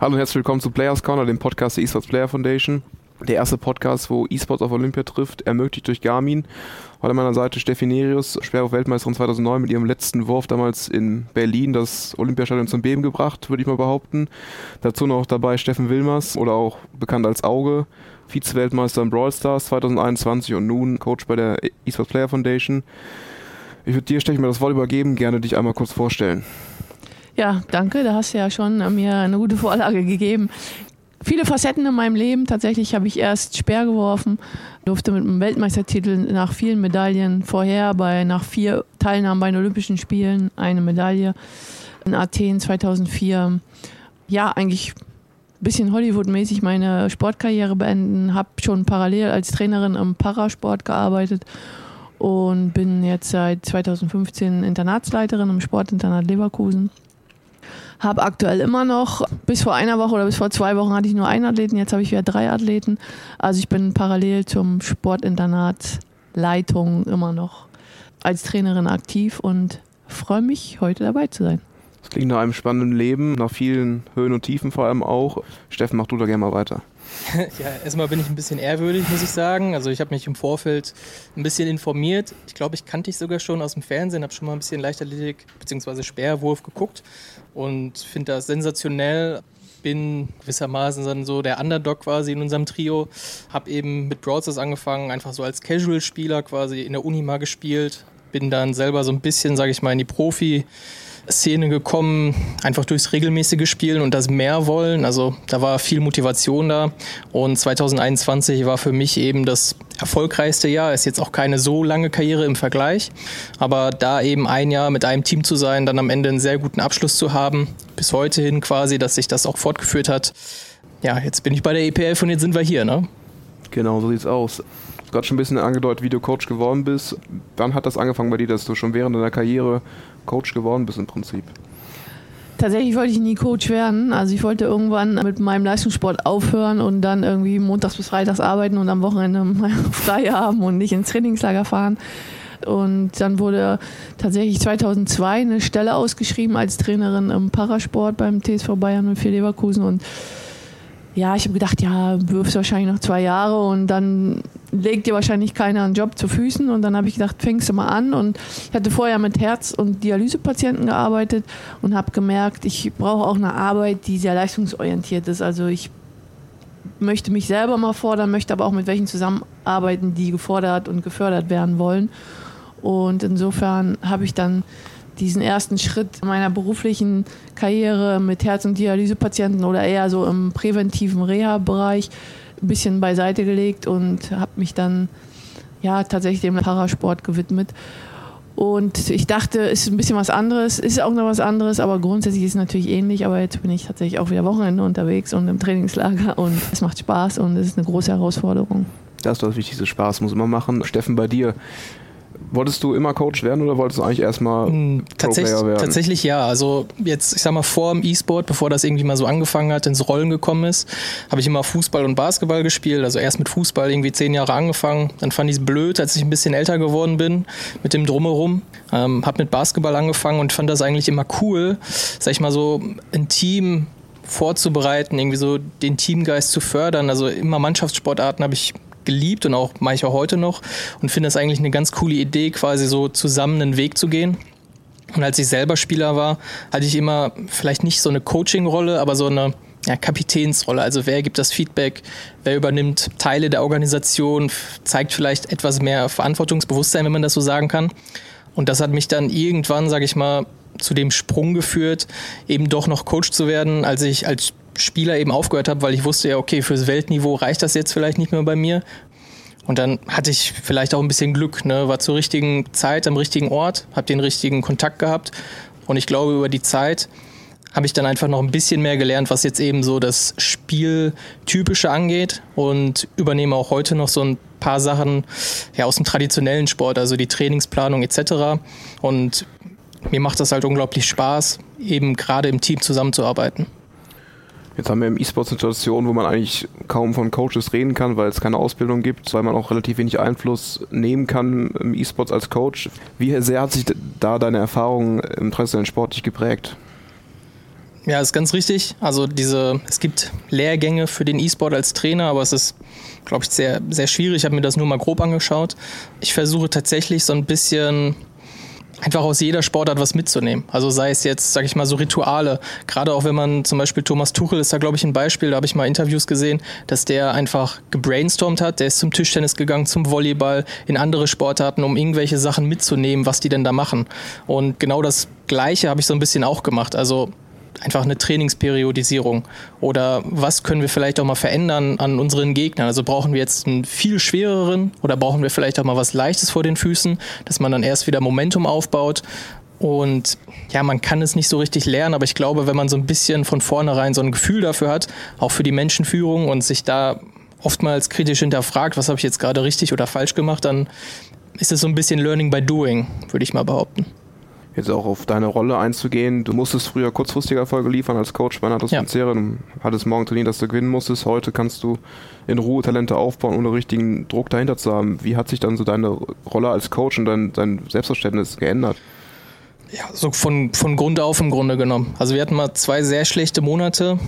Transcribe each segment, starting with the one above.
Hallo und herzlich willkommen zu Players Corner, dem Podcast der eSports Player Foundation. Der erste Podcast, wo eSports auf Olympia trifft, ermöglicht durch Garmin. Heute an meiner Seite Steffi Nerius, Schwerwurf-Weltmeisterin 2009, mit ihrem letzten Wurf damals in Berlin das Olympiastadion zum Beben gebracht, würde ich mal behaupten. Dazu noch dabei Steffen Wilmers oder auch bekannt als Auge, Vize-Weltmeister im Brawl Stars 2021 und nun Coach bei der eSports Player Foundation. Ich würde dir, Steffi, mal das Wort übergeben, gerne dich einmal kurz vorstellen. Ja, danke. Da hast du ja schon mir eine gute Vorlage gegeben. Viele Facetten in meinem Leben. Tatsächlich habe ich erst Speer geworfen, durfte mit einem Weltmeistertitel nach vielen Medaillen vorher bei nach vier Teilnahmen bei den Olympischen Spielen eine Medaille in Athen 2004. Ja, eigentlich ein bisschen Hollywood-mäßig meine Sportkarriere beenden, habe schon parallel als Trainerin im Parasport gearbeitet und bin jetzt seit 2015 Internatsleiterin im Sportinternat Leverkusen habe aktuell immer noch, bis vor einer Woche oder bis vor zwei Wochen hatte ich nur einen Athleten, jetzt habe ich wieder drei Athleten. Also ich bin parallel zum Sportinternat Leitung immer noch als Trainerin aktiv und freue mich, heute dabei zu sein. Das klingt nach einem spannenden Leben, nach vielen Höhen und Tiefen vor allem auch. Steffen, mach du da gerne mal weiter. Ja, erstmal bin ich ein bisschen ehrwürdig, muss ich sagen. Also ich habe mich im Vorfeld ein bisschen informiert. Ich glaube, ich kannte dich sogar schon aus dem Fernsehen, habe schon mal ein bisschen Leichtathletik bzw. Speerwurf geguckt und finde das sensationell. Bin gewissermaßen dann so der Underdog quasi in unserem Trio. Habe eben mit Broadstars angefangen, einfach so als Casual-Spieler quasi in der Uni mal gespielt. Bin dann selber so ein bisschen, sage ich mal, in die Profi- Szene gekommen, einfach durchs regelmäßige Spielen und das mehr wollen. Also da war viel Motivation da. Und 2021 war für mich eben das erfolgreichste Jahr. Ist jetzt auch keine so lange Karriere im Vergleich. Aber da eben ein Jahr mit einem Team zu sein, dann am Ende einen sehr guten Abschluss zu haben, bis heute hin quasi, dass sich das auch fortgeführt hat. Ja, jetzt bin ich bei der EPF und jetzt sind wir hier, ne? Genau, so sieht's aus. Gerade schon ein bisschen angedeutet, wie du Coach geworden bist. Wann hat das angefangen bei dir, dass du schon während deiner Karriere Coach geworden bist im Prinzip? Tatsächlich wollte ich nie Coach werden. Also ich wollte irgendwann mit meinem Leistungssport aufhören und dann irgendwie montags bis freitags arbeiten und am Wochenende frei haben und nicht ins Trainingslager fahren. Und dann wurde tatsächlich 2002 eine Stelle ausgeschrieben als Trainerin im Parasport beim TSV Bayern und für Leverkusen und ja, ich habe gedacht, ja, wirfst wahrscheinlich noch zwei Jahre und dann legt dir wahrscheinlich keiner einen Job zu Füßen. Und dann habe ich gedacht, fängst du mal an. Und ich hatte vorher mit Herz- und Dialysepatienten gearbeitet und habe gemerkt, ich brauche auch eine Arbeit, die sehr leistungsorientiert ist. Also ich möchte mich selber mal fordern, möchte aber auch mit welchen zusammenarbeiten, die gefordert und gefördert werden wollen. Und insofern habe ich dann diesen ersten Schritt meiner beruflichen Karriere mit Herz- und Dialysepatienten oder eher so im präventiven Reha-Bereich ein bisschen beiseite gelegt und habe mich dann ja tatsächlich dem Parasport gewidmet. Und ich dachte, es ist ein bisschen was anderes, ist auch noch was anderes, aber grundsätzlich ist es natürlich ähnlich. Aber jetzt bin ich tatsächlich auch wieder Wochenende unterwegs und im Trainingslager und es macht Spaß und es ist eine große Herausforderung. Das ist das Wichtigste, Spaß muss immer machen. Steffen, bei dir, Wolltest du immer Coach werden oder wolltest du eigentlich erstmal hm, tatsächlich, werden? Tatsächlich ja. Also jetzt, ich sag mal, vor dem E-Sport, bevor das irgendwie mal so angefangen hat, ins Rollen gekommen ist, habe ich immer Fußball und Basketball gespielt. Also erst mit Fußball irgendwie zehn Jahre angefangen. Dann fand ich es blöd, als ich ein bisschen älter geworden bin mit dem Drumherum. Ähm, habe mit Basketball angefangen und fand das eigentlich immer cool, sag ich mal so, ein Team vorzubereiten, irgendwie so den Teamgeist zu fördern. Also immer Mannschaftssportarten habe ich geliebt und auch mache ich auch heute noch und finde es eigentlich eine ganz coole Idee, quasi so zusammen einen Weg zu gehen. Und als ich selber Spieler war, hatte ich immer vielleicht nicht so eine Coaching-Rolle, aber so eine ja, Kapitänsrolle. Also wer gibt das Feedback, wer übernimmt Teile der Organisation, zeigt vielleicht etwas mehr Verantwortungsbewusstsein, wenn man das so sagen kann. Und das hat mich dann irgendwann, sage ich mal, zu dem Sprung geführt, eben doch noch Coach zu werden, als ich als Spieler eben aufgehört habe, weil ich wusste ja, okay, fürs Weltniveau reicht das jetzt vielleicht nicht mehr bei mir. Und dann hatte ich vielleicht auch ein bisschen Glück, ne? war zur richtigen Zeit am richtigen Ort, habe den richtigen Kontakt gehabt. Und ich glaube, über die Zeit habe ich dann einfach noch ein bisschen mehr gelernt, was jetzt eben so das Spieltypische angeht und übernehme auch heute noch so ein paar Sachen ja, aus dem traditionellen Sport, also die Trainingsplanung etc. Und mir macht das halt unglaublich Spaß, eben gerade im Team zusammenzuarbeiten. Jetzt haben wir im E-Sport Situation, wo man eigentlich kaum von Coaches reden kann, weil es keine Ausbildung gibt, weil man auch relativ wenig Einfluss nehmen kann im E-Sports als Coach. Wie sehr hat sich da deine Erfahrung im traditionellen Sport dich geprägt? Ja, ist ganz richtig. Also diese, es gibt Lehrgänge für den E-Sport als Trainer, aber es ist, glaube ich, sehr, sehr schwierig. Ich habe mir das nur mal grob angeschaut. Ich versuche tatsächlich so ein bisschen einfach aus jeder Sportart was mitzunehmen. Also sei es jetzt, sag ich mal, so Rituale. Gerade auch wenn man zum Beispiel Thomas Tuchel ist da, glaube ich, ein Beispiel, da habe ich mal Interviews gesehen, dass der einfach gebrainstormt hat, der ist zum Tischtennis gegangen, zum Volleyball, in andere Sportarten, um irgendwelche Sachen mitzunehmen, was die denn da machen. Und genau das Gleiche habe ich so ein bisschen auch gemacht. Also einfach eine Trainingsperiodisierung? Oder was können wir vielleicht auch mal verändern an unseren Gegnern? Also brauchen wir jetzt einen viel schwereren oder brauchen wir vielleicht auch mal was Leichtes vor den Füßen, dass man dann erst wieder Momentum aufbaut? Und ja, man kann es nicht so richtig lernen, aber ich glaube, wenn man so ein bisschen von vornherein so ein Gefühl dafür hat, auch für die Menschenführung und sich da oftmals kritisch hinterfragt, was habe ich jetzt gerade richtig oder falsch gemacht, dann ist es so ein bisschen Learning by Doing, würde ich mal behaupten jetzt auch auf deine Rolle einzugehen. Du musstest früher kurzfristige Erfolge liefern als Coach bei Natus ja. Du hattest morgen trainiert, dass du gewinnen musstest. Heute kannst du in Ruhe Talente aufbauen, ohne richtigen Druck dahinter zu haben. Wie hat sich dann so deine Rolle als Coach und dein, dein Selbstverständnis geändert? Ja, so von, von Grund auf im Grunde genommen. Also wir hatten mal zwei sehr schlechte Monate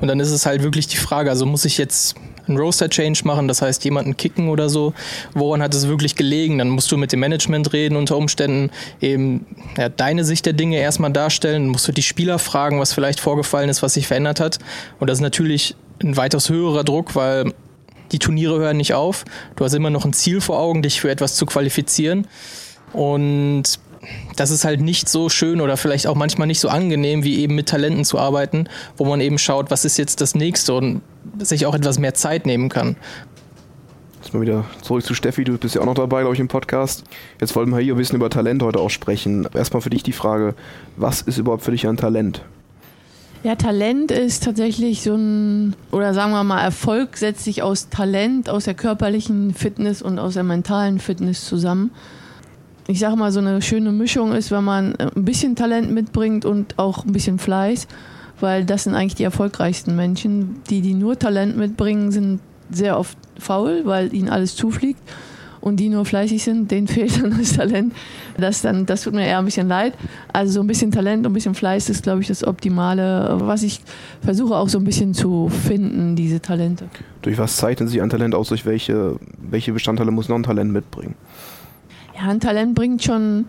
und dann ist es halt wirklich die Frage, also muss ich jetzt einen Roaster-Change machen, das heißt jemanden kicken oder so, woran hat es wirklich gelegen? Dann musst du mit dem Management reden unter Umständen, eben ja, deine Sicht der Dinge erstmal darstellen, musst du die Spieler fragen, was vielleicht vorgefallen ist, was sich verändert hat und das ist natürlich ein weitaus höherer Druck, weil die Turniere hören nicht auf. Du hast immer noch ein Ziel vor Augen, dich für etwas zu qualifizieren. Und das ist halt nicht so schön oder vielleicht auch manchmal nicht so angenehm, wie eben mit Talenten zu arbeiten, wo man eben schaut, was ist jetzt das nächste und sich auch etwas mehr Zeit nehmen kann. Jetzt mal wieder zurück zu Steffi, du bist ja auch noch dabei, glaube ich, im Podcast. Jetzt wollen wir hier ein bisschen über Talent heute auch sprechen. Erstmal für dich die Frage, was ist überhaupt für dich ein Talent? Ja, Talent ist tatsächlich so ein, oder sagen wir mal, Erfolg setzt sich aus Talent, aus der körperlichen Fitness und aus der mentalen Fitness zusammen ich sage mal, so eine schöne Mischung ist, wenn man äh, ein bisschen Talent mitbringt und auch ein bisschen Fleiß, weil das sind eigentlich die erfolgreichsten Menschen. Die, die nur Talent mitbringen, sind sehr oft faul, weil ihnen alles zufliegt. Und die nur fleißig sind, denen fehlt dann das Talent. Das, dann, das tut mir eher ein bisschen leid. Also so ein bisschen Talent und ein bisschen Fleiß ist, glaube ich, das Optimale, was ich versuche auch so ein bisschen zu finden, diese Talente. Durch was zeichnen Sie ein Talent aus? Durch welche, welche Bestandteile muss noch ein Talent mitbringen? Ja, ein Talent bringt schon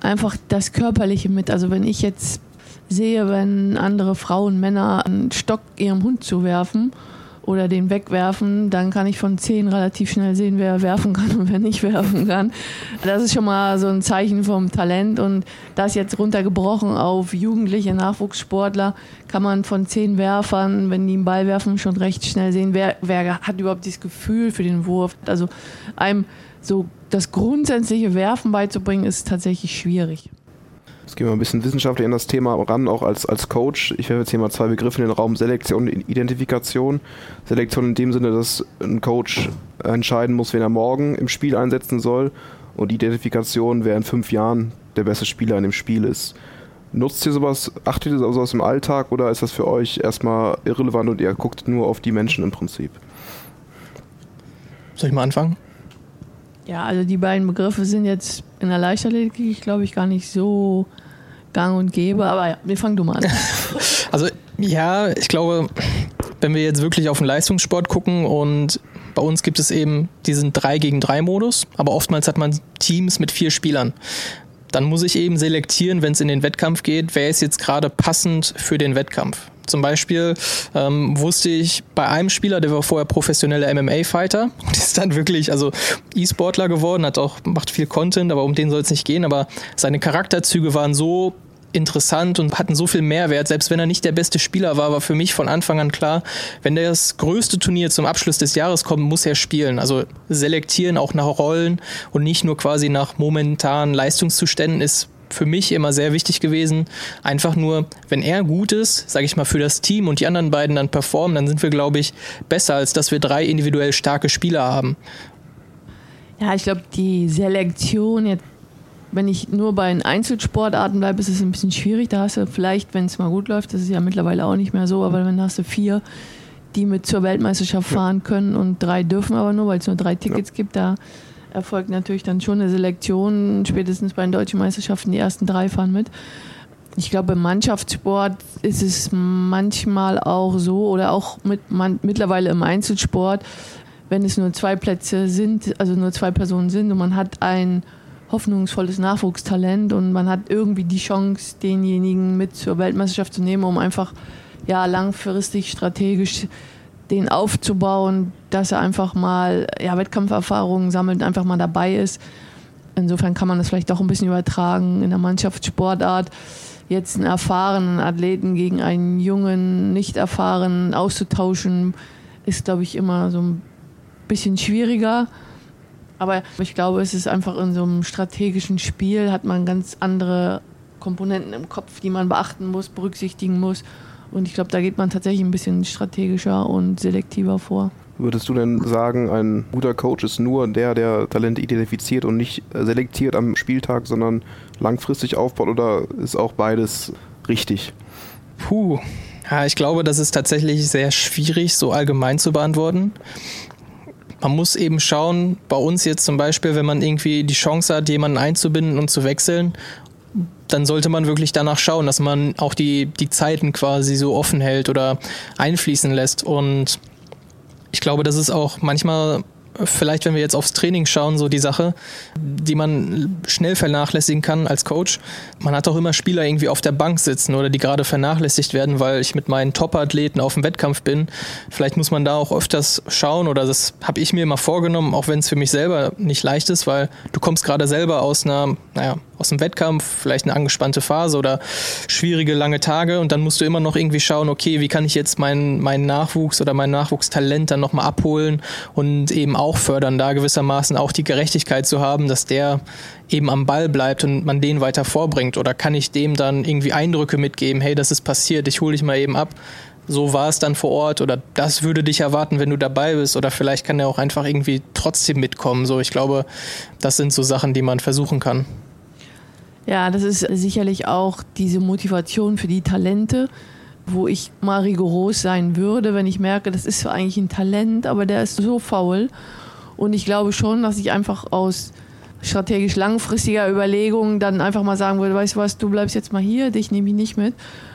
einfach das Körperliche mit. Also wenn ich jetzt sehe, wenn andere Frauen, Männer einen Stock ihrem Hund zuwerfen oder den wegwerfen, dann kann ich von zehn relativ schnell sehen, wer werfen kann und wer nicht werfen kann. Das ist schon mal so ein Zeichen vom Talent und das jetzt runtergebrochen auf jugendliche Nachwuchssportler kann man von zehn Werfern, wenn die einen Ball werfen, schon recht schnell sehen, wer, wer hat überhaupt dieses Gefühl für den Wurf. Also einem so das grundsätzliche Werfen beizubringen, ist tatsächlich schwierig. Jetzt gehen wir ein bisschen wissenschaftlich an das Thema ran, auch als, als Coach. Ich werfe jetzt hier mal zwei Begriffe in den Raum: Selektion und Identifikation. Selektion in dem Sinne, dass ein Coach entscheiden muss, wen er morgen im Spiel einsetzen soll. Und Identifikation, wer in fünf Jahren der beste Spieler in dem Spiel ist. Nutzt ihr sowas, achtet ihr sowas im Alltag oder ist das für euch erstmal irrelevant und ihr guckt nur auf die Menschen im Prinzip? Soll ich mal anfangen? Ja, also die beiden Begriffe sind jetzt in der Leichtathletik, glaube ich, gar nicht so gang und gäbe. Aber ja, wir fangen du mal an. also ja, ich glaube, wenn wir jetzt wirklich auf den Leistungssport gucken und bei uns gibt es eben diesen 3 gegen 3 Modus, aber oftmals hat man Teams mit vier Spielern. Dann muss ich eben selektieren, wenn es in den Wettkampf geht, wer ist jetzt gerade passend für den Wettkampf. Zum Beispiel ähm, wusste ich bei einem Spieler, der war vorher professioneller MMA-Fighter und ist dann wirklich, also E-Sportler geworden, hat auch, macht viel Content, aber um den soll es nicht gehen. Aber seine Charakterzüge waren so interessant und hatten so viel Mehrwert. Selbst wenn er nicht der beste Spieler war, war für mich von Anfang an klar, wenn das größte Turnier zum Abschluss des Jahres kommt, muss er spielen. Also selektieren auch nach Rollen und nicht nur quasi nach momentanen Leistungszuständen ist für mich immer sehr wichtig gewesen. Einfach nur, wenn er gut ist, sage ich mal, für das Team und die anderen beiden dann performen, dann sind wir, glaube ich, besser, als dass wir drei individuell starke Spieler haben. Ja, ich glaube, die Selektion jetzt wenn ich nur bei den Einzelsportarten bleibe, ist es ein bisschen schwierig. Da hast du vielleicht, wenn es mal gut läuft, das ist ja mittlerweile auch nicht mehr so, aber dann hast du vier, die mit zur Weltmeisterschaft fahren können und drei dürfen aber nur, weil es nur drei Tickets ja. gibt. Da erfolgt natürlich dann schon eine Selektion, spätestens bei den deutschen Meisterschaften, die ersten drei fahren mit. ich glaube, im Mannschaftssport ist es manchmal auch so oder auch mit, man, mittlerweile im Einzelsport, wenn es nur zwei Plätze sind, also nur zwei Personen sind und man hat ein hoffnungsvolles Nachwuchstalent und man hat irgendwie die Chance, denjenigen mit zur Weltmeisterschaft zu nehmen, um einfach ja langfristig strategisch den aufzubauen, dass er einfach mal ja, Wettkampferfahrungen sammelt, einfach mal dabei ist. Insofern kann man das vielleicht auch ein bisschen übertragen in der Mannschaftssportart. Jetzt einen erfahrenen Athleten gegen einen jungen, nicht erfahrenen auszutauschen, ist, glaube ich, immer so ein bisschen schwieriger. Aber ich glaube, es ist einfach in so einem strategischen Spiel, hat man ganz andere Komponenten im Kopf, die man beachten muss, berücksichtigen muss. Und ich glaube, da geht man tatsächlich ein bisschen strategischer und selektiver vor. Würdest du denn sagen, ein guter Coach ist nur der, der Talente identifiziert und nicht selektiert am Spieltag, sondern langfristig aufbaut oder ist auch beides richtig? Puh. Ja, ich glaube, das ist tatsächlich sehr schwierig, so allgemein zu beantworten. Man muss eben schauen, bei uns jetzt zum Beispiel, wenn man irgendwie die Chance hat, jemanden einzubinden und zu wechseln dann sollte man wirklich danach schauen, dass man auch die, die Zeiten quasi so offen hält oder einfließen lässt. Und ich glaube, das ist auch manchmal vielleicht, wenn wir jetzt aufs Training schauen, so die Sache, die man schnell vernachlässigen kann als Coach. Man hat auch immer Spieler irgendwie auf der Bank sitzen oder die gerade vernachlässigt werden, weil ich mit meinen Top-Athleten auf dem Wettkampf bin. Vielleicht muss man da auch öfters schauen oder das habe ich mir immer vorgenommen, auch wenn es für mich selber nicht leicht ist, weil du kommst gerade selber aus einer, naja, aus dem Wettkampf, vielleicht eine angespannte Phase oder schwierige lange Tage. Und dann musst du immer noch irgendwie schauen, okay, wie kann ich jetzt meinen, meinen Nachwuchs oder mein Nachwuchstalent dann nochmal abholen und eben auch fördern, da gewissermaßen auch die Gerechtigkeit zu haben, dass der eben am Ball bleibt und man den weiter vorbringt? Oder kann ich dem dann irgendwie Eindrücke mitgeben, hey, das ist passiert, ich hole dich mal eben ab. So war es dann vor Ort oder das würde dich erwarten, wenn du dabei bist. Oder vielleicht kann er auch einfach irgendwie trotzdem mitkommen. So, ich glaube, das sind so Sachen, die man versuchen kann. Ja, das ist sicherlich auch diese Motivation für die Talente, wo ich mal rigoros sein würde, wenn ich merke, das ist eigentlich ein Talent, aber der ist so faul. Und ich glaube schon, dass ich einfach aus strategisch langfristiger Überlegung dann einfach mal sagen würde, weißt du was, du bleibst jetzt mal hier, dich nehme ich nicht mit,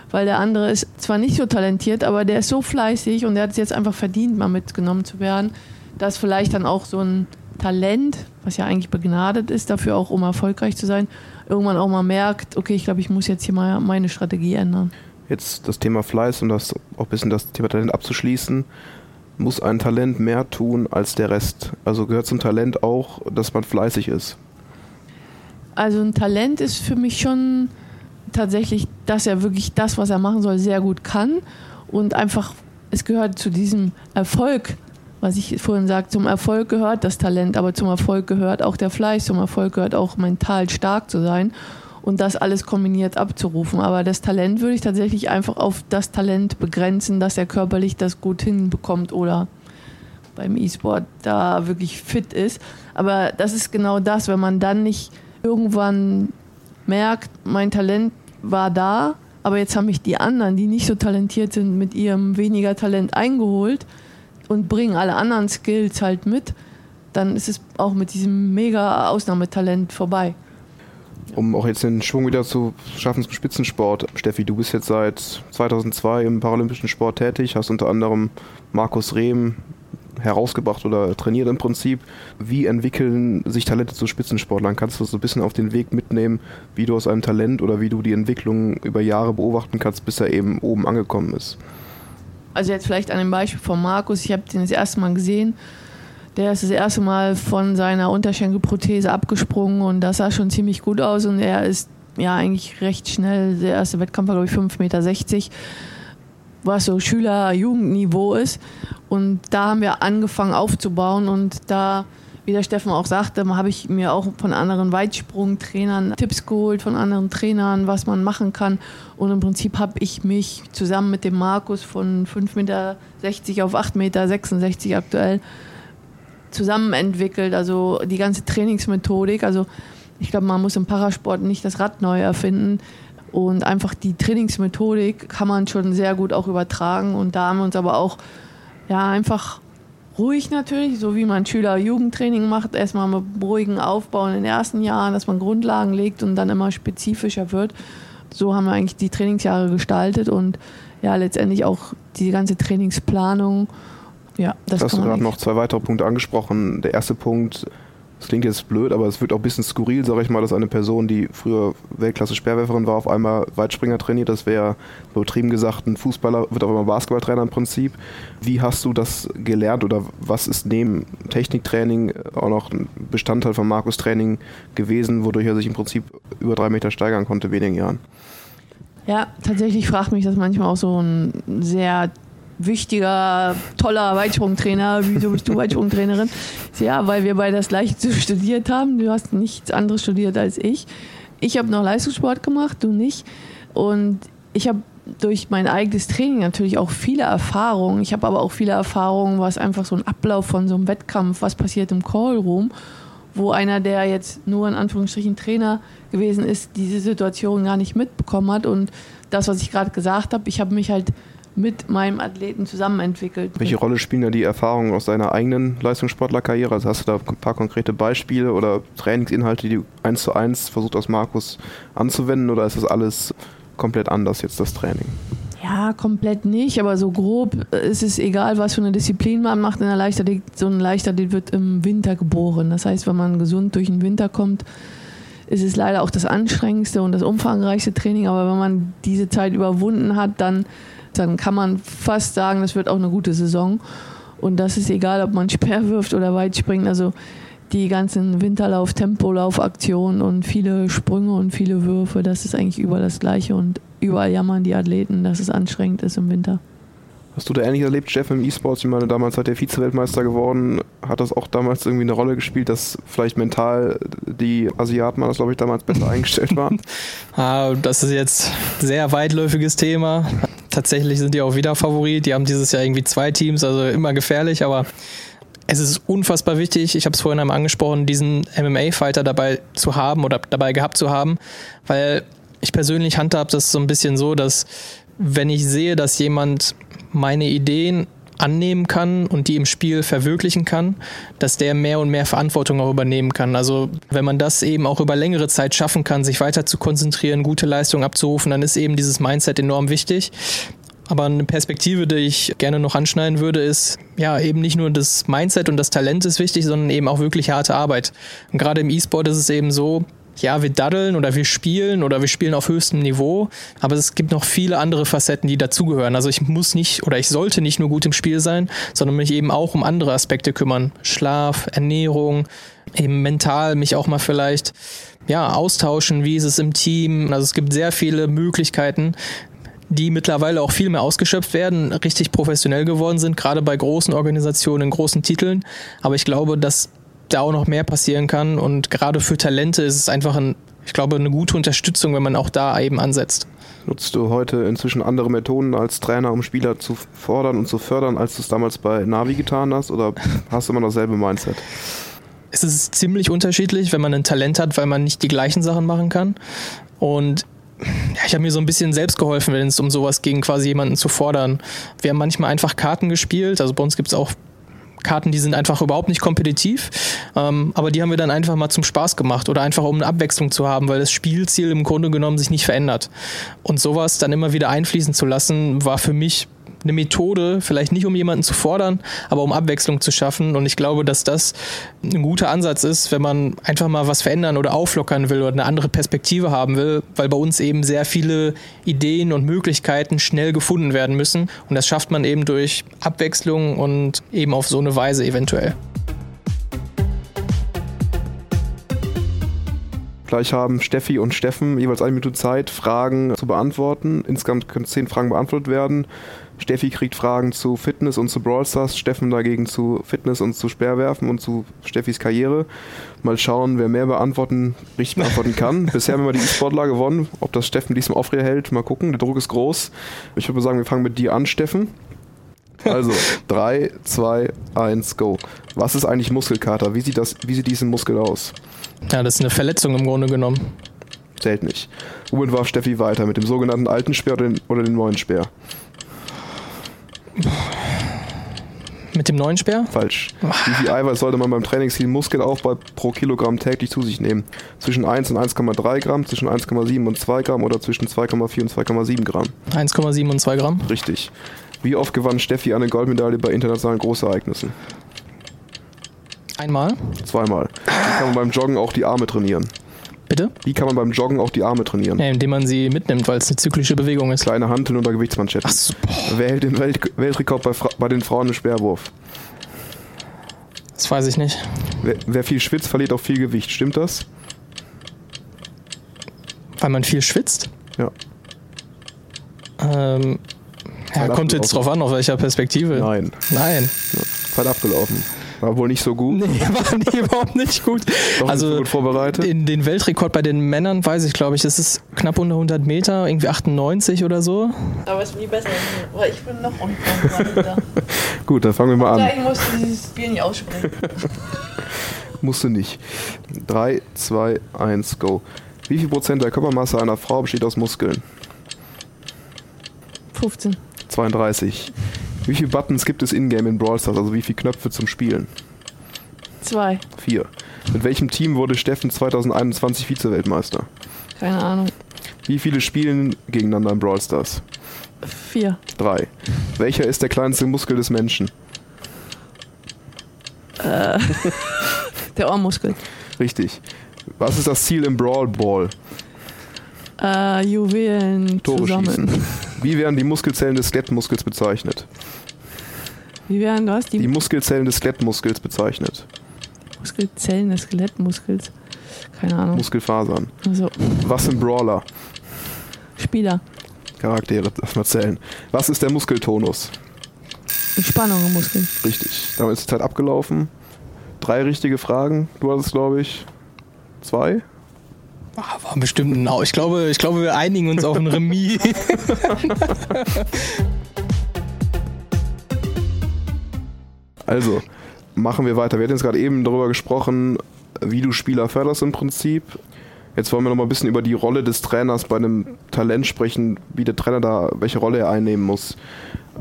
weil der andere ist zwar nicht so talentiert, aber der ist so fleißig und der hat es jetzt einfach verdient, mal mitgenommen zu werden, dass vielleicht dann auch so ein Talent, was ja eigentlich begnadet ist, dafür auch um erfolgreich zu sein, irgendwann auch mal merkt, okay, ich glaube, ich muss jetzt hier mal meine Strategie ändern. Jetzt das Thema Fleiß und das auch ein bisschen das Thema Talent abzuschließen. Muss ein Talent mehr tun als der Rest? Also gehört zum Talent auch, dass man fleißig ist? Also ein Talent ist für mich schon tatsächlich, dass er wirklich das, was er machen soll, sehr gut kann und einfach, es gehört zu diesem Erfolg was ich vorhin sagte, zum Erfolg gehört das Talent, aber zum Erfolg gehört auch der Fleiß, zum Erfolg gehört auch mental stark zu sein und das alles kombiniert abzurufen. Aber das Talent würde ich tatsächlich einfach auf das Talent begrenzen, dass er körperlich das gut hinbekommt oder beim E-Sport da wirklich fit ist. Aber das ist genau das, wenn man dann nicht irgendwann merkt, mein Talent war da, aber jetzt haben mich die anderen, die nicht so talentiert sind, mit ihrem weniger Talent eingeholt und bringen alle anderen Skills halt mit, dann ist es auch mit diesem mega Ausnahmetalent vorbei. Um auch jetzt den Schwung wieder zu schaffen zum Spitzensport. Steffi, du bist jetzt seit 2002 im paralympischen Sport tätig, hast unter anderem Markus Rehm herausgebracht oder trainiert im Prinzip. Wie entwickeln sich Talente zu Spitzensportlern? Kannst du so ein bisschen auf den Weg mitnehmen, wie du aus einem Talent oder wie du die Entwicklung über Jahre beobachten kannst, bis er eben oben angekommen ist? Also jetzt vielleicht an dem Beispiel von Markus, ich habe den das erste Mal gesehen. Der ist das erste Mal von seiner Unterschenkelprothese abgesprungen und das sah schon ziemlich gut aus und er ist ja eigentlich recht schnell. Der erste Wettkampf war, glaube ich, 5,60 Meter, was so Schüler-Jugendniveau ist. Und da haben wir angefangen aufzubauen und da wie der Steffen auch sagte, habe ich mir auch von anderen Weitsprungtrainern Tipps geholt, von anderen Trainern, was man machen kann. Und im Prinzip habe ich mich zusammen mit dem Markus von 5,60 Meter auf 8,66 Meter aktuell zusammen entwickelt. Also die ganze Trainingsmethodik. Also ich glaube, man muss im Parasport nicht das Rad neu erfinden. Und einfach die Trainingsmethodik kann man schon sehr gut auch übertragen. Und da haben wir uns aber auch ja, einfach ruhig natürlich, so wie man Schüler-Jugendtraining macht, erstmal mit ruhigen Aufbau in den ersten Jahren, dass man Grundlagen legt und dann immer spezifischer wird. so haben wir eigentlich die Trainingsjahre gestaltet und ja, letztendlich auch die ganze Trainingsplanung. Ja, das hast du gerade noch zwei weitere Punkte angesprochen. Der erste Punkt, das klingt jetzt blöd, aber es wird auch ein bisschen skurril, sage ich mal, dass eine Person, die früher Weltklasse-Sperrwerferin war, auf einmal Weitspringer trainiert. Das wäre übertrieben gesagt ein Fußballer, wird auch immer Basketballtrainer im Prinzip. Wie hast du das gelernt oder was ist neben Techniktraining auch noch ein Bestandteil von Markus Training gewesen, wodurch er sich im Prinzip über drei Meter steigern konnte in wenigen Jahren? Ja, tatsächlich fragt mich das manchmal auch so ein sehr wichtiger, toller Weitsprungtrainer. Wieso bist du Weitsprungtrainerin? Ja, weil wir beide das gleiche studiert haben. Du hast nichts anderes studiert als ich. Ich habe noch Leistungssport gemacht, du nicht. Und ich habe durch mein eigenes Training natürlich auch viele Erfahrungen. Ich habe aber auch viele Erfahrungen, was einfach so ein Ablauf von so einem Wettkampf, was passiert im Callroom, wo einer, der jetzt nur in Anführungsstrichen Trainer gewesen ist, diese Situation gar nicht mitbekommen hat. Und das, was ich gerade gesagt habe, ich habe mich halt mit meinem Athleten zusammen entwickelt. Welche Rolle spielen da die Erfahrungen aus deiner eigenen Leistungssportlerkarriere? Also hast du da ein paar konkrete Beispiele oder Trainingsinhalte, die du eins zu eins versucht aus Markus anzuwenden oder ist das alles komplett anders jetzt das Training? Ja, komplett nicht, aber so grob ist es egal, was für eine Disziplin man macht in der Leichtathletik. So ein Leichtathlet wird im Winter geboren. Das heißt, wenn man gesund durch den Winter kommt, ist es leider auch das anstrengendste und das umfangreichste Training. Aber wenn man diese Zeit überwunden hat, dann dann kann man fast sagen, das wird auch eine gute Saison. Und das ist egal, ob man Sperr wirft oder weit springt. Also die ganzen Winterlauf, Tempolauf-Aktionen und viele Sprünge und viele Würfe, das ist eigentlich überall das Gleiche. Und überall jammern die Athleten, dass es anstrengend ist im Winter. Hast du da ähnlich erlebt, Jeff, im E-Sports? Ich meine, damals hat der Vize-Weltmeister geworden. Hat das auch damals irgendwie eine Rolle gespielt, dass vielleicht mental die Asiaten, das glaube ich, damals besser eingestellt waren? ah, das ist jetzt ein sehr weitläufiges Thema. Tatsächlich sind die auch wieder Favorit. Die haben dieses Jahr irgendwie zwei Teams, also immer gefährlich, aber es ist unfassbar wichtig, ich habe es vorhin einmal angesprochen, diesen MMA-Fighter dabei zu haben oder dabei gehabt zu haben, weil ich persönlich handhabe das so ein bisschen so, dass wenn ich sehe, dass jemand meine Ideen annehmen kann und die im Spiel verwirklichen kann, dass der mehr und mehr Verantwortung auch übernehmen kann. Also wenn man das eben auch über längere Zeit schaffen kann, sich weiter zu konzentrieren, gute Leistungen abzurufen, dann ist eben dieses Mindset enorm wichtig. Aber eine Perspektive, die ich gerne noch anschneiden würde, ist, ja, eben nicht nur das Mindset und das Talent ist wichtig, sondern eben auch wirklich harte Arbeit. Und gerade im E-Sport ist es eben so, ja, wir daddeln oder wir spielen oder wir spielen auf höchstem Niveau, aber es gibt noch viele andere Facetten, die dazugehören. Also ich muss nicht oder ich sollte nicht nur gut im Spiel sein, sondern mich eben auch um andere Aspekte kümmern. Schlaf, Ernährung, eben mental mich auch mal vielleicht ja, austauschen, wie ist es im Team. Also es gibt sehr viele Möglichkeiten, die mittlerweile auch viel mehr ausgeschöpft werden, richtig professionell geworden sind, gerade bei großen Organisationen, großen Titeln. Aber ich glaube, dass da auch noch mehr passieren kann. Und gerade für Talente ist es einfach ein, ich glaube, eine gute Unterstützung, wenn man auch da eben ansetzt. Nutzt du heute inzwischen andere Methoden als Trainer, um Spieler zu fordern und zu fördern, als du es damals bei Navi getan hast? Oder hast du immer dasselbe Mindset? Es ist ziemlich unterschiedlich, wenn man ein Talent hat, weil man nicht die gleichen Sachen machen kann. Und ja, ich habe mir so ein bisschen selbst geholfen, wenn es um sowas ging, quasi jemanden zu fordern. Wir haben manchmal einfach Karten gespielt. Also bei uns gibt es auch Karten, die sind einfach überhaupt nicht kompetitiv, ähm, aber die haben wir dann einfach mal zum Spaß gemacht oder einfach um eine Abwechslung zu haben, weil das Spielziel im Grunde genommen sich nicht verändert. Und sowas dann immer wieder einfließen zu lassen, war für mich eine Methode, vielleicht nicht um jemanden zu fordern, aber um Abwechslung zu schaffen. Und ich glaube, dass das ein guter Ansatz ist, wenn man einfach mal was verändern oder auflockern will oder eine andere Perspektive haben will, weil bei uns eben sehr viele Ideen und Möglichkeiten schnell gefunden werden müssen. Und das schafft man eben durch Abwechslung und eben auf so eine Weise eventuell. Gleich haben Steffi und Steffen jeweils eine Minute Zeit, Fragen zu beantworten. Insgesamt können zehn Fragen beantwortet werden. Steffi kriegt Fragen zu Fitness und zu Brawl Stars, Steffen dagegen zu Fitness und zu Speerwerfen und zu Steffis Karriere. Mal schauen, wer mehr beantworten, richtig beantworten kann. Bisher haben wir die E-Sportler gewonnen. Ob das Steffen diesmal aufrehält, mal gucken. Der Druck ist groß. Ich würde sagen, wir fangen mit dir an, Steffen. Also, 3, 2, 1, go. Was ist eigentlich Muskelkater? Wie sieht, das, wie sieht diese Muskel aus? Ja, das ist eine Verletzung im Grunde genommen. Zählt nicht. Womit warf Steffi weiter? Mit dem sogenannten alten Speer oder, den, oder dem neuen Speer? Mit dem neuen Speer? Falsch. Wie viel Eiweiß sollte man beim Trainingsziel Muskelaufbau pro Kilogramm täglich zu sich nehmen? Zwischen 1 und 1,3 Gramm, zwischen 1,7 und 2 Gramm oder zwischen 2,4 und 2,7 Gramm? 1,7 und 2 Gramm. Richtig. Wie oft gewann Steffi eine Goldmedaille bei internationalen Großereignissen? Einmal. Zweimal. Wie kann man beim Joggen auch die Arme trainieren? Bitte? Wie kann man beim Joggen auch die Arme trainieren? Ja, indem man sie mitnimmt, weil es eine zyklische Bewegung ist. Kleine Hanteln oder Gewichtsmanschetten. Ach so, Wer hält den Welt Weltrekord bei, Fra bei den Frauen im Speerwurf? das weiß ich nicht. Wer, wer viel schwitzt, verliert auch viel Gewicht. Stimmt das? Weil man viel schwitzt? Ja. Ähm, ja, kommt jetzt drauf an, auf welcher Perspektive. Nein. Nein. Zeit abgelaufen. War wohl nicht so gut. Nee, war nie, überhaupt nicht gut. Doch nicht so also gut vorbereitet. in den Weltrekord bei den Männern weiß ich, glaube ich, das ist knapp unter 100 Meter, irgendwie 98 oder so. Aber es ist nie besser, weil ich bin noch unvorbereiteter. Gut, dann fangen wir mal an. Gleich musst du dieses Bier nicht aussprechen. Musste nicht. 3, 2, 1, go. Wie viel Prozent der Körpermasse einer Frau besteht aus Muskeln? 15. 32. Wie viele Buttons gibt es in-game in Brawl Stars? Also wie viele Knöpfe zum Spielen? 2. 4. Mit welchem Team wurde Steffen 2021 Vize-Weltmeister? Keine Ahnung. Wie viele spielen gegeneinander in Brawl Stars? 4. 3. Welcher ist der kleinste Muskel des Menschen? Der Ohrmuskel. Richtig. Was ist das Ziel im Brawl Ball? Äh, Juwelen Tore zusammen. schießen. Wie werden die Muskelzellen des Skelettmuskels bezeichnet? Wie wären das? Die, Die Muskelzellen des Skelettmuskels bezeichnet. Muskelzellen des Skelettmuskels. Keine Ahnung. Muskelfasern. Also, Was sind Brawler? Spieler. Charaktere, darf man zählen. Was ist der Muskeltonus? Spannung im Muskel. Richtig. Damit ist die Zeit abgelaufen. Drei richtige Fragen. Du hattest, glaube ich, zwei. Ah, war bestimmt ein. Ich glaube, ich glaube, wir einigen uns auf ein Remis. Also, machen wir weiter. Wir hatten jetzt gerade eben darüber gesprochen, wie du Spieler förderst im Prinzip. Jetzt wollen wir noch mal ein bisschen über die Rolle des Trainers bei einem Talent sprechen, wie der Trainer da, welche Rolle er einnehmen muss.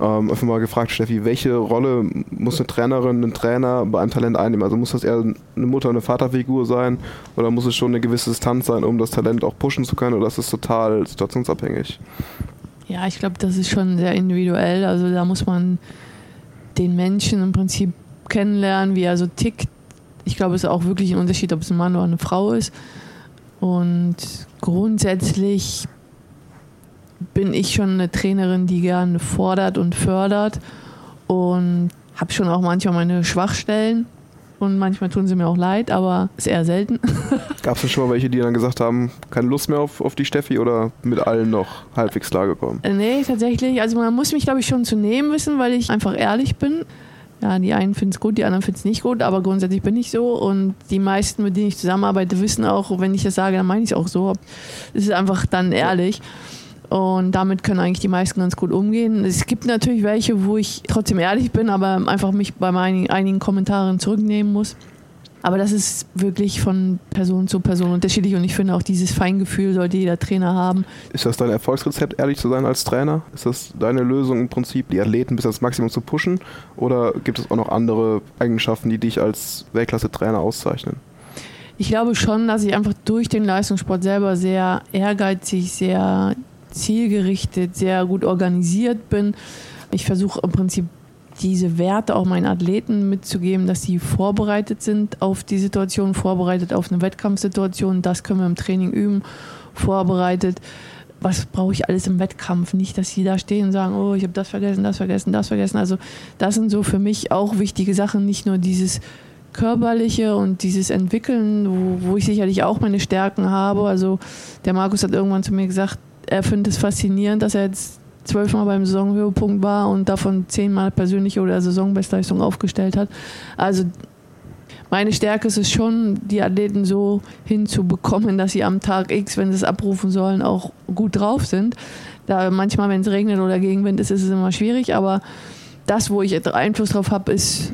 Ähm, einfach mal gefragt, Steffi, welche Rolle muss eine Trainerin, ein Trainer bei einem Talent einnehmen? Also muss das eher eine Mutter- und eine Vaterfigur sein oder muss es schon eine gewisse Distanz sein, um das Talent auch pushen zu können oder ist das total situationsabhängig? Ja, ich glaube, das ist schon sehr individuell. Also da muss man den Menschen im Prinzip kennenlernen, wie er so tickt. Ich glaube, es ist auch wirklich ein Unterschied, ob es ein Mann oder eine Frau ist. Und grundsätzlich bin ich schon eine Trainerin, die gerne fordert und fördert und habe schon auch manchmal meine Schwachstellen und manchmal tun sie mir auch leid, aber ist eher selten. Gab es denn schon mal welche, die dann gesagt haben, keine Lust mehr auf, auf die Steffi oder mit allen noch halbwegs klargekommen? Äh, Nee, tatsächlich. Also man muss mich, glaube ich, schon zu nehmen wissen, weil ich einfach ehrlich bin. Ja, die einen finden es gut, die anderen finden es nicht gut, aber grundsätzlich bin ich so. Und die meisten, mit denen ich zusammenarbeite, wissen auch, wenn ich das sage, dann meine ich es auch so. Es ist einfach dann ehrlich. Und damit können eigentlich die meisten ganz gut umgehen. Es gibt natürlich welche, wo ich trotzdem ehrlich bin, aber einfach mich bei meinen, einigen Kommentaren zurücknehmen muss. Aber das ist wirklich von Person zu Person unterschiedlich und ich finde auch dieses Feingefühl sollte jeder Trainer haben. Ist das dein Erfolgsrezept, ehrlich zu sein als Trainer? Ist das deine Lösung im Prinzip, die Athleten bis ans Maximum zu pushen? Oder gibt es auch noch andere Eigenschaften, die dich als Weltklasse-Trainer auszeichnen? Ich glaube schon, dass ich einfach durch den Leistungssport selber sehr ehrgeizig, sehr zielgerichtet, sehr gut organisiert bin. Ich versuche im Prinzip diese Werte auch meinen Athleten mitzugeben, dass sie vorbereitet sind auf die Situation, vorbereitet auf eine Wettkampfsituation. Das können wir im Training üben, vorbereitet. Was brauche ich alles im Wettkampf? Nicht, dass sie da stehen und sagen, oh, ich habe das vergessen, das vergessen, das vergessen. Also das sind so für mich auch wichtige Sachen, nicht nur dieses körperliche und dieses Entwickeln, wo, wo ich sicherlich auch meine Stärken habe. Also der Markus hat irgendwann zu mir gesagt, er findet es faszinierend, dass er jetzt zwölfmal beim Saisonhöhepunkt war und davon zehnmal persönliche oder Saisonbestleistung aufgestellt hat. Also meine Stärke ist es schon, die Athleten so hinzubekommen, dass sie am Tag X, wenn sie es abrufen sollen, auch gut drauf sind. Da manchmal, wenn es regnet oder Gegenwind ist, ist es immer schwierig, aber das, wo ich Einfluss drauf habe, ist,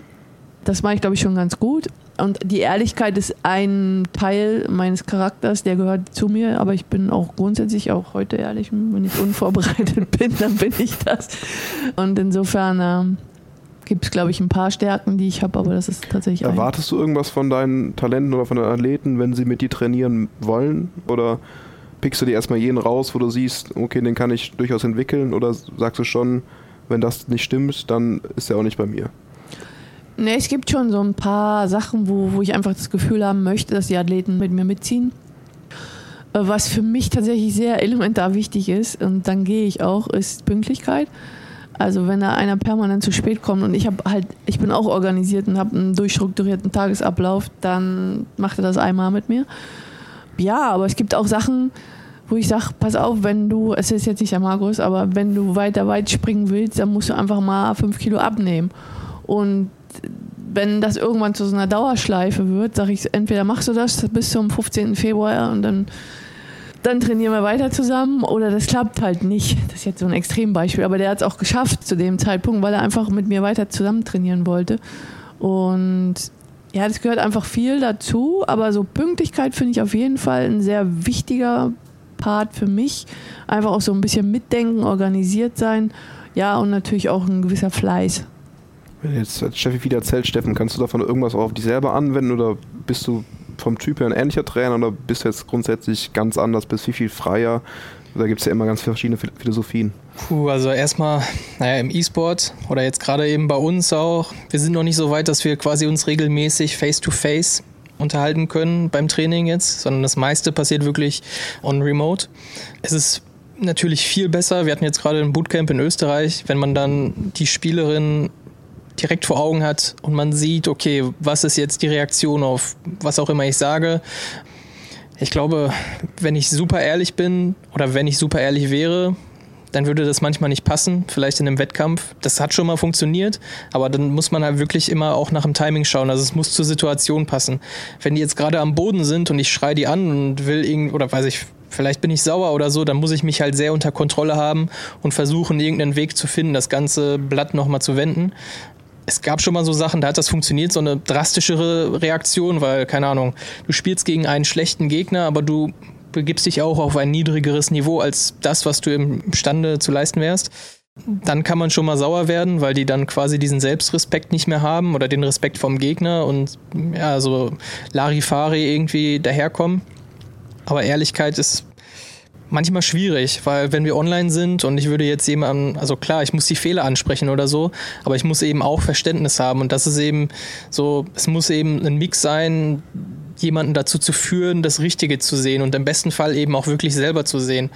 das mache ich, glaube ich, schon ganz gut. Und die Ehrlichkeit ist ein Teil meines Charakters, der gehört zu mir, aber ich bin auch grundsätzlich auch heute ehrlich. Wenn ich unvorbereitet bin, dann bin ich das. Und insofern, ähm, gibt es, glaube ich, ein paar Stärken, die ich habe, aber das ist tatsächlich. Erwartest du irgendwas von deinen Talenten oder von den Athleten, wenn sie mit dir trainieren wollen? Oder pickst du dir erstmal jeden raus, wo du siehst, okay, den kann ich durchaus entwickeln? Oder sagst du schon, wenn das nicht stimmt, dann ist er auch nicht bei mir? Ne, es gibt schon so ein paar Sachen, wo, wo ich einfach das Gefühl haben möchte, dass die Athleten mit mir mitziehen. Äh, was für mich tatsächlich sehr elementar wichtig ist, und dann gehe ich auch, ist Pünktlichkeit. Also wenn da einer permanent zu spät kommt und ich habe halt, ich bin auch organisiert und habe einen durchstrukturierten Tagesablauf, dann macht er das einmal mit mir. Ja, aber es gibt auch Sachen, wo ich sage, pass auf, wenn du, es ist jetzt nicht der Markus, aber wenn du weiter weit springen willst, dann musst du einfach mal fünf Kilo abnehmen. Und wenn das irgendwann zu so einer Dauerschleife wird, sage ich, entweder machst du das bis zum 15. Februar und dann dann trainieren wir weiter zusammen oder das klappt halt nicht. Das ist jetzt so ein Extrembeispiel, aber der hat es auch geschafft zu dem Zeitpunkt, weil er einfach mit mir weiter zusammen trainieren wollte. Und ja, das gehört einfach viel dazu, aber so Pünktlichkeit finde ich auf jeden Fall ein sehr wichtiger Part für mich. Einfach auch so ein bisschen mitdenken, organisiert sein, ja, und natürlich auch ein gewisser Fleiß. Wenn jetzt Steffi wieder erzählt, Steffen, kannst du davon irgendwas auf dich selber anwenden oder bist du vom Typ her ein ähnlicher Trainer oder bist du jetzt grundsätzlich ganz anders, bist viel, viel freier? Da gibt es ja immer ganz verschiedene Philosophien. Puh, also erstmal, naja, im E-Sport oder jetzt gerade eben bei uns auch, wir sind noch nicht so weit, dass wir quasi uns regelmäßig face-to-face -face unterhalten können beim Training jetzt, sondern das meiste passiert wirklich on remote. Es ist natürlich viel besser. Wir hatten jetzt gerade ein Bootcamp in Österreich, wenn man dann die Spielerin direkt vor Augen hat und man sieht, okay, was ist jetzt die Reaktion auf was auch immer ich sage. Ich glaube, wenn ich super ehrlich bin oder wenn ich super ehrlich wäre, dann würde das manchmal nicht passen, vielleicht in einem Wettkampf. Das hat schon mal funktioniert, aber dann muss man halt wirklich immer auch nach dem Timing schauen. Also es muss zur Situation passen. Wenn die jetzt gerade am Boden sind und ich schreie die an und will irgend oder weiß ich, vielleicht bin ich sauer oder so, dann muss ich mich halt sehr unter Kontrolle haben und versuchen, irgendeinen Weg zu finden, das ganze Blatt nochmal zu wenden es gab schon mal so Sachen, da hat das funktioniert, so eine drastischere Reaktion, weil, keine Ahnung, du spielst gegen einen schlechten Gegner, aber du begibst dich auch auf ein niedrigeres Niveau als das, was du imstande zu leisten wärst. Dann kann man schon mal sauer werden, weil die dann quasi diesen Selbstrespekt nicht mehr haben oder den Respekt vom Gegner und ja, so Larifari irgendwie daherkommen. Aber Ehrlichkeit ist manchmal schwierig, weil wenn wir online sind und ich würde jetzt jemanden, also klar, ich muss die Fehler ansprechen oder so, aber ich muss eben auch Verständnis haben und das ist eben so, es muss eben ein Mix sein, jemanden dazu zu führen, das Richtige zu sehen und im besten Fall eben auch wirklich selber zu sehen.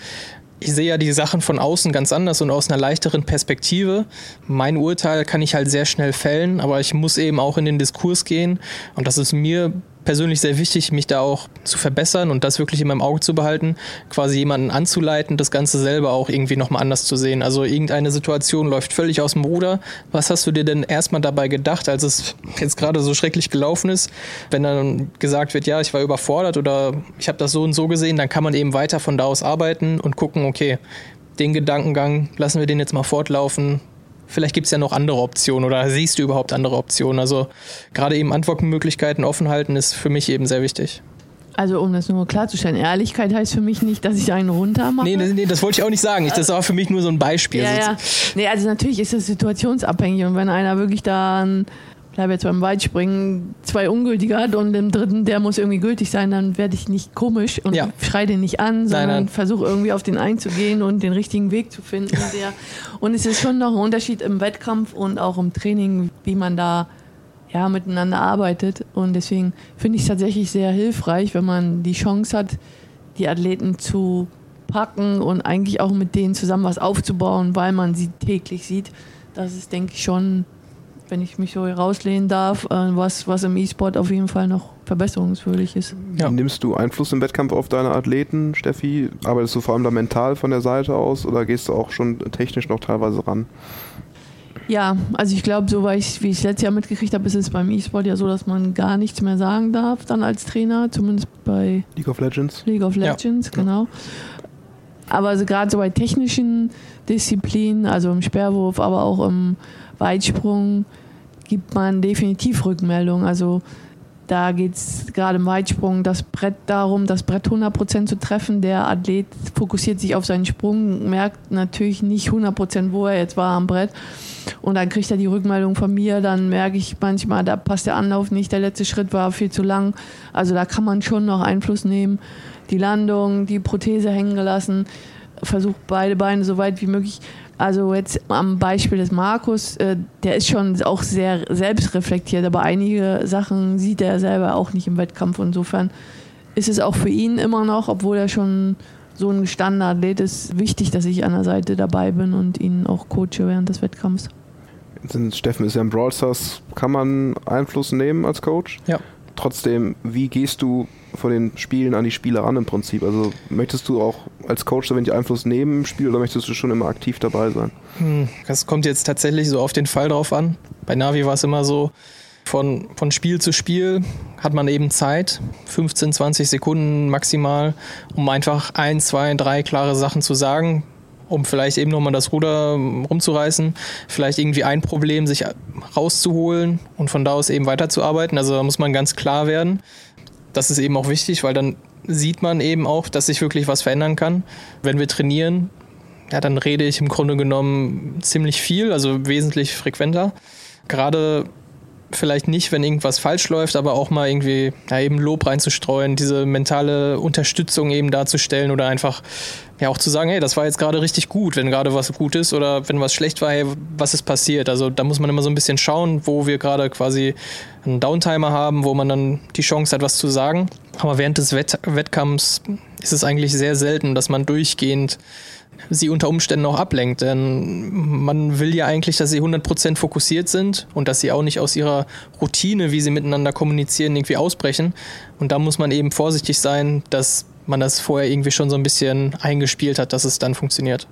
Ich sehe ja die Sachen von außen ganz anders und aus einer leichteren Perspektive. Mein Urteil kann ich halt sehr schnell fällen, aber ich muss eben auch in den Diskurs gehen und das ist mir persönlich sehr wichtig, mich da auch zu verbessern und das wirklich in meinem Auge zu behalten, quasi jemanden anzuleiten, das Ganze selber auch irgendwie nochmal anders zu sehen. Also irgendeine Situation läuft völlig aus dem Ruder. Was hast du dir denn erstmal dabei gedacht, als es jetzt gerade so schrecklich gelaufen ist? Wenn dann gesagt wird, ja, ich war überfordert oder ich habe das so und so gesehen, dann kann man eben weiter von da aus arbeiten und gucken, okay, den Gedankengang lassen wir den jetzt mal fortlaufen vielleicht gibt es ja noch andere Optionen oder siehst du überhaupt andere Optionen? Also gerade eben Antwortmöglichkeiten offen halten ist für mich eben sehr wichtig. Also um das nur klarzustellen, Ehrlichkeit heißt für mich nicht, dass ich einen runter mache. Nee, nee, das wollte ich auch nicht sagen. das war für mich nur so ein Beispiel. Ja, ja. Nee, also natürlich ist das situationsabhängig und wenn einer wirklich da bleibe jetzt beim Weitspringen, zwei ungültige hat und im dritten, der muss irgendwie gültig sein, dann werde ich nicht komisch und ja. schreie den nicht an, sondern versuche irgendwie auf den einzugehen und den richtigen Weg zu finden. Der, und es ist schon noch ein Unterschied im Wettkampf und auch im Training, wie man da ja, miteinander arbeitet. Und deswegen finde ich es tatsächlich sehr hilfreich, wenn man die Chance hat, die Athleten zu packen und eigentlich auch mit denen zusammen was aufzubauen, weil man sie täglich sieht. Das ist, denke ich, schon wenn ich mich so rauslehnen darf, äh, was, was im E-Sport auf jeden Fall noch verbesserungswürdig ist. Ja. Nimmst du Einfluss im Wettkampf auf deine Athleten, Steffi? Arbeitest du vor allem da mental von der Seite aus oder gehst du auch schon technisch noch teilweise ran? Ja, also ich glaube, so wie ich es letztes Jahr mitgekriegt habe, ist es beim E-Sport ja so, dass man gar nichts mehr sagen darf dann als Trainer, zumindest bei League of Legends. League of Legends, ja. genau. Aber also gerade so bei technischen Disziplinen, also im Sperrwurf, aber auch im Weitsprung, gibt man definitiv Rückmeldung. Also Da geht es gerade im Weitsprung das Brett darum, das Brett 100% zu treffen. Der Athlet fokussiert sich auf seinen Sprung, merkt natürlich nicht 100%, wo er jetzt war am Brett. Und dann kriegt er die Rückmeldung von mir. Dann merke ich manchmal, da passt der Anlauf nicht, der letzte Schritt war viel zu lang. Also da kann man schon noch Einfluss nehmen. Die Landung, die Prothese hängen gelassen, versucht beide Beine so weit wie möglich also jetzt am Beispiel des Markus, äh, der ist schon auch sehr selbstreflektiert, aber einige Sachen sieht er selber auch nicht im Wettkampf. Insofern ist es auch für ihn immer noch, obwohl er schon so ein Standardathlet ist, wichtig, dass ich an der Seite dabei bin und ihn auch coache während des Wettkampfs. Steffen ist ja im Brawl Stars, kann man Einfluss nehmen als Coach? Ja. Trotzdem, wie gehst du von den Spielen an die Spieler ran im Prinzip? Also möchtest du auch als Coach da wenig Einfluss nehmen im Spiel oder möchtest du schon immer aktiv dabei sein? Hm, das kommt jetzt tatsächlich so auf den Fall drauf an. Bei Navi war es immer so, von, von Spiel zu Spiel hat man eben Zeit, 15, 20 Sekunden maximal, um einfach ein, zwei, drei klare Sachen zu sagen, um vielleicht eben nochmal das Ruder rumzureißen, vielleicht irgendwie ein Problem sich rauszuholen und von da aus eben weiterzuarbeiten. Also da muss man ganz klar werden das ist eben auch wichtig, weil dann sieht man eben auch, dass sich wirklich was verändern kann. Wenn wir trainieren, ja, dann rede ich im Grunde genommen ziemlich viel, also wesentlich frequenter. Gerade vielleicht nicht, wenn irgendwas falsch läuft, aber auch mal irgendwie ja, eben Lob reinzustreuen, diese mentale Unterstützung eben darzustellen oder einfach ja auch zu sagen, hey, das war jetzt gerade richtig gut, wenn gerade was gut ist oder wenn was schlecht war, hey, was ist passiert? Also da muss man immer so ein bisschen schauen, wo wir gerade quasi einen Downtimer haben, wo man dann die Chance hat, was zu sagen. Aber während des Wett Wettkampfs ist es eigentlich sehr selten, dass man durchgehend sie unter Umständen auch ablenkt. Denn man will ja eigentlich, dass sie 100% fokussiert sind und dass sie auch nicht aus ihrer Routine, wie sie miteinander kommunizieren, irgendwie ausbrechen. Und da muss man eben vorsichtig sein, dass man das vorher irgendwie schon so ein bisschen eingespielt hat, dass es dann funktioniert.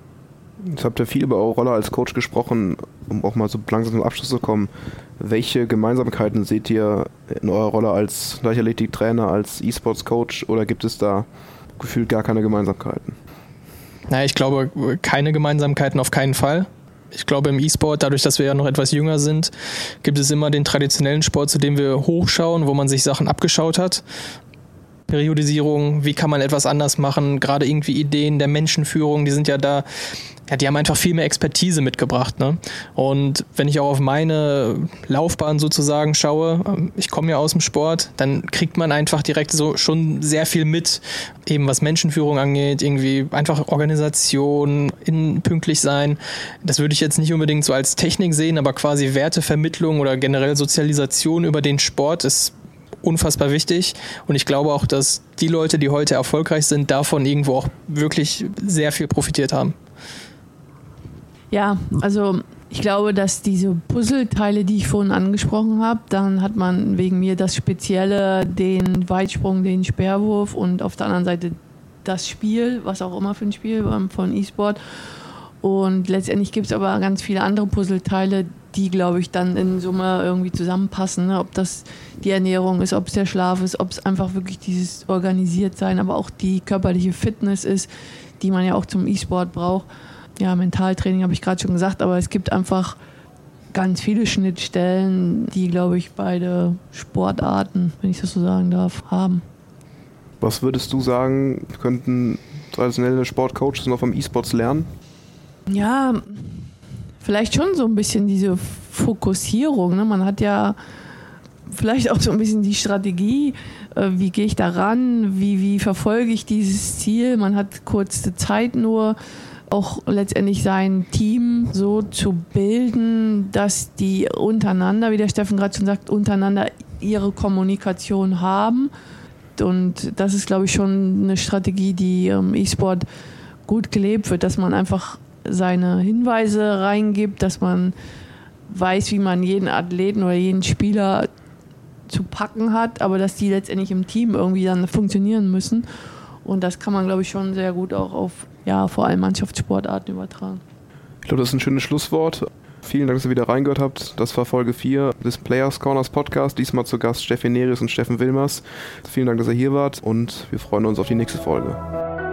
Jetzt habt ihr viel über eure Rolle als Coach gesprochen, um auch mal so langsam zum Abschluss zu kommen. Welche Gemeinsamkeiten seht ihr in eurer Rolle als Leichtathletik-Trainer, als E-Sports-Coach oder gibt es da gefühlt gar keine Gemeinsamkeiten? Naja, ich glaube, keine Gemeinsamkeiten auf keinen Fall. Ich glaube, im E-Sport, dadurch, dass wir ja noch etwas jünger sind, gibt es immer den traditionellen Sport, zu dem wir hochschauen, wo man sich Sachen abgeschaut hat. Periodisierung, wie kann man etwas anders machen, gerade irgendwie Ideen der Menschenführung, die sind ja da, ja, die haben einfach viel mehr Expertise mitgebracht. Ne? Und wenn ich auch auf meine Laufbahn sozusagen schaue, ähm, ich komme ja aus dem Sport, dann kriegt man einfach direkt so schon sehr viel mit, eben was Menschenführung angeht, irgendwie einfach Organisation, in pünktlich sein. Das würde ich jetzt nicht unbedingt so als Technik sehen, aber quasi Wertevermittlung oder generell Sozialisation über den Sport ist unfassbar wichtig. Und ich glaube auch, dass die Leute, die heute erfolgreich sind, davon irgendwo auch wirklich sehr viel profitiert haben. Ja, also ich glaube, dass diese Puzzleteile, die ich vorhin angesprochen habe, dann hat man wegen mir das Spezielle, den Weitsprung, den Sperrwurf und auf der anderen Seite das Spiel, was auch immer für ein Spiel von E-Sport. Und letztendlich gibt es aber ganz viele andere Puzzleteile, die, glaube ich, dann in Summe irgendwie zusammenpassen. Ne? Ob das die Ernährung ist, ob es der Schlaf ist, ob es einfach wirklich dieses organisiert sein, aber auch die körperliche Fitness ist, die man ja auch zum E-Sport braucht. Ja, Mentaltraining habe ich gerade schon gesagt, aber es gibt einfach ganz viele Schnittstellen, die, glaube ich, beide Sportarten, wenn ich das so sagen darf, haben. Was würdest du sagen, könnten traditionelle Sportcoaches noch vom E-Sports lernen? Ja, vielleicht schon so ein bisschen diese Fokussierung. Ne? Man hat ja vielleicht auch so ein bisschen die Strategie, äh, wie gehe ich da ran, wie, wie verfolge ich dieses Ziel. Man hat kurze Zeit nur, auch letztendlich sein Team so zu bilden, dass die untereinander, wie der Steffen gerade schon sagt, untereinander ihre Kommunikation haben. Und das ist, glaube ich, schon eine Strategie, die im E-Sport gut gelebt wird, dass man einfach seine Hinweise reingibt, dass man weiß, wie man jeden Athleten oder jeden Spieler zu packen hat, aber dass die letztendlich im Team irgendwie dann funktionieren müssen. Und das kann man, glaube ich, schon sehr gut auch auf, ja, vor allem Mannschaftssportarten übertragen. Ich glaube, das ist ein schönes Schlusswort. Vielen Dank, dass ihr wieder reingehört habt. Das war Folge 4 des Players Corners Podcast. Diesmal zu Gast Steffi Nerius und Steffen Wilmers. Vielen Dank, dass ihr hier wart und wir freuen uns auf die nächste Folge.